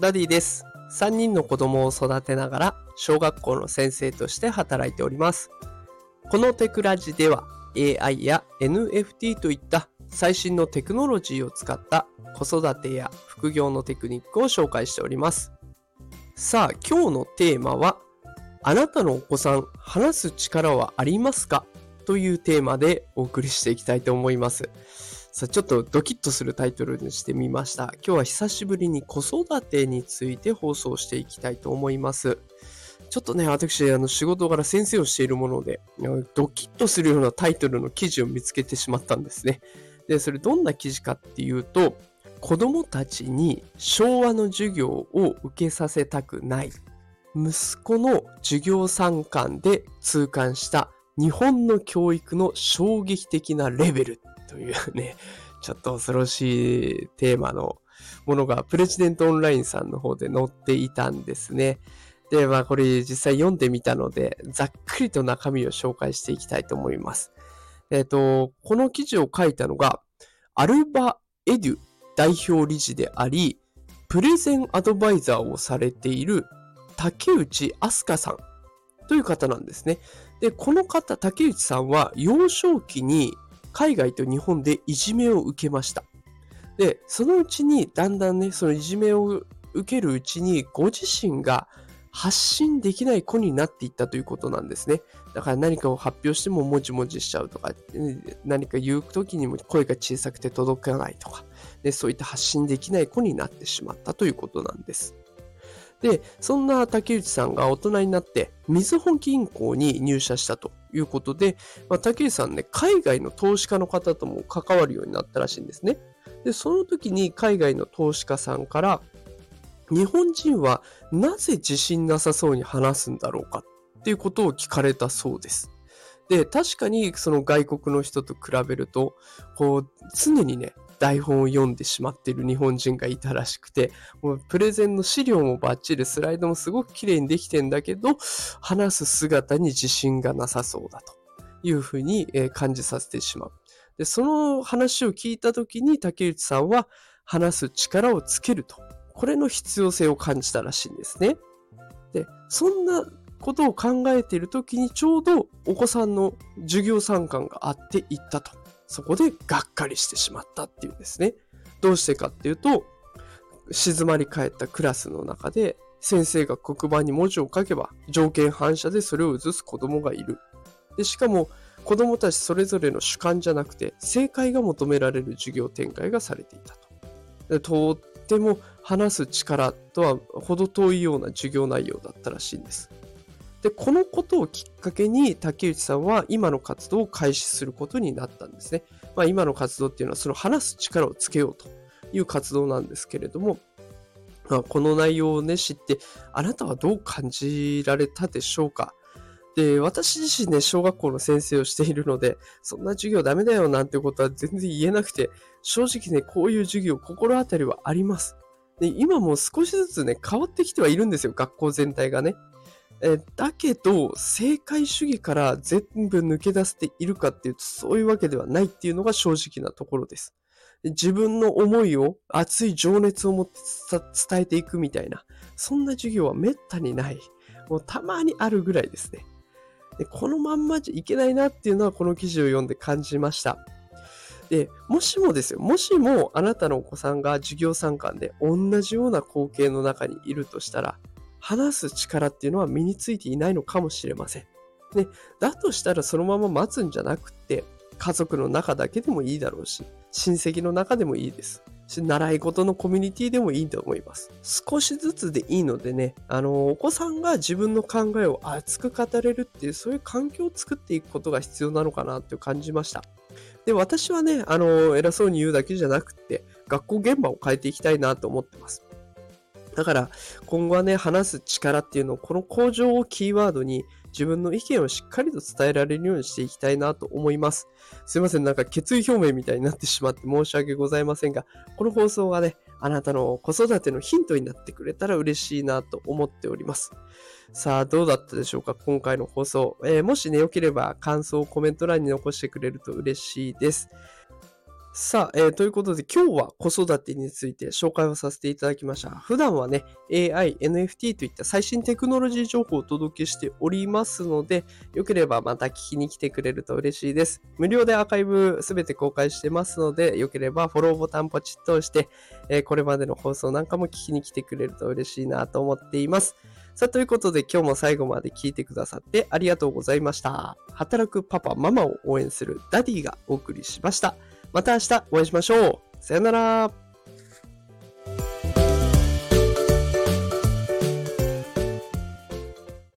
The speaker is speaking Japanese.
ダディです。3人の子供を育てながら小学校の先生として働いております。このテクラジでは AI や NFT といった最新のテクノロジーを使った子育てや副業のテクニックを紹介しております。さあ、今日のテーマは、あなたのお子さん、話す力はありますか？というテーマでお送りしていきたいと思います。さあ、ちょっとドキッとするタイトルにしてみました。今日は久しぶりに子育てについて放送していきたいと思います。ちょっとね、私、あの、仕事柄先生をしているもので、ドキッとするようなタイトルの記事を見つけてしまったんですね。で、それどんな記事かっていうと、子供たちに昭和の授業を受けさせたくない。息子の授業参観で痛感した日本の教育の衝撃的なレベルというね、ちょっと恐ろしいテーマのものがプレジデントオンラインさんの方で載っていたんですね。で、まあこれ実際読んでみたので、ざっくりと中身を紹介していきたいと思います。えっ、ー、と、この記事を書いたのが、アルバ・エデュ代表理事であり、プレゼンアドバイザーをされている竹内飛鳥さんという方なんですね。で、この方、竹内さんは幼少期に海外と日本でいじめを受けました。で、そのうちにだんだんね、そのいじめを受けるうちにご自身が発信できない子になっていったということなんですね。だから何かを発表してももじもじしちゃうとか、何か言う時にも声が小さくて届かないとか、でそういった発信できない子になってしまったということなんです。で、そんな竹内さんが大人になって、みずほ銀行に入社したということで、まあ、竹内さんね、海外の投資家の方とも関わるようになったらしいんですね。で、その時に海外の投資家さんから、日本人はなぜ自信なさそうに話すんだろうかっていうことを聞かれたそうです。で、確かにその外国の人と比べると、こう、常にね、台本を読んでしまっている日本人がいたらしくて、もうプレゼンの資料もバッチリ、スライドもすごく綺麗にできてんだけど、話す姿に自信がなさそうだというふうに感じさせてしまう。で、その話を聞いた時に竹内さんは話す力をつけると。これの必要性を感じたらしいんですね。で、そんなことを考えている時にちょうどお子さんの授業参観があって行ったと。そこでがっかりしてしまったっていうんですね。どうしてかっていうと、静まり返ったクラスの中で、先生が黒板に文字を書けば、条件反射でそれを写す子供がいる。で、しかも、子供たちそれぞれの主観じゃなくて、正解が求められる授業展開がされていたと。でとっても話す力とは程遠いような授業内容だったらしいんです。で、このことをきっかけに竹内さんは今の活動を開始することになったんですね。まあ今の活動っていうのはその話す力をつけようという活動なんですけれども、まあ、この内容をね、知って、あなたはどう感じられたでしょうか？で、私自身ね、小学校の先生をしているので、そんな授業ダメだよなんてことは全然言えなくて、正直ね、こういう授業、心当たりはあります。で、今も少しずつね、変わってきてはいるんですよ、学校全体がね。えだけど、正解主義から全部抜け出しているかっていうと、そういうわけではないっていうのが正直なところです。自分の思いを、熱い情熱を持って伝えていくみたいな、そんな授業はめったにない。もうたまにあるぐらいですね。でこのまんまじゃいけないなっていうのはこの記事を読んで感じました。で、もしもですよ、もしもあなたのお子さんが授業参観で同じような光景の中にいるとしたら、話す力っていうのは身についていないのかもしれません。ね、だとしたらそのまま待つんじゃなくて、家族の中だけでもいいだろうし、親戚の中でもいいです。習い事のコミュニティでもいいと思います。少しずつでいいのでね、あの、お子さんが自分の考えを熱く語れるっていう、そういう環境を作っていくことが必要なのかなって感じました。で、私はね、あの、偉そうに言うだけじゃなくて、学校現場を変えていきたいなと思ってます。だから今後はね、話す力っていうのをこの向上をキーワードに自分の意見をしっかりと伝えられるようにしていきたいなと思います。すいません、なんか決意表明みたいになってしまって申し訳ございませんが、この放送がね、あなたの子育てのヒントになってくれたら嬉しいなと思っております。さあ、どうだったでしょうか今回の放送。えー、もしね、良ければ感想をコメント欄に残してくれると嬉しいです。さあ、えー、ということで今日は子育てについて紹介をさせていただきました。普段はね、AI、NFT といった最新テクノロジー情報をお届けしておりますので、よければまた聞きに来てくれると嬉しいです。無料でアーカイブすべて公開してますので、よければフォローボタンポチッと押して、えー、これまでの放送なんかも聞きに来てくれると嬉しいなと思っています。さあ、ということで今日も最後まで聞いてくださってありがとうございました。働くパパ、ママを応援するダディがお送りしました。また明日お会いしましょう。さよなら。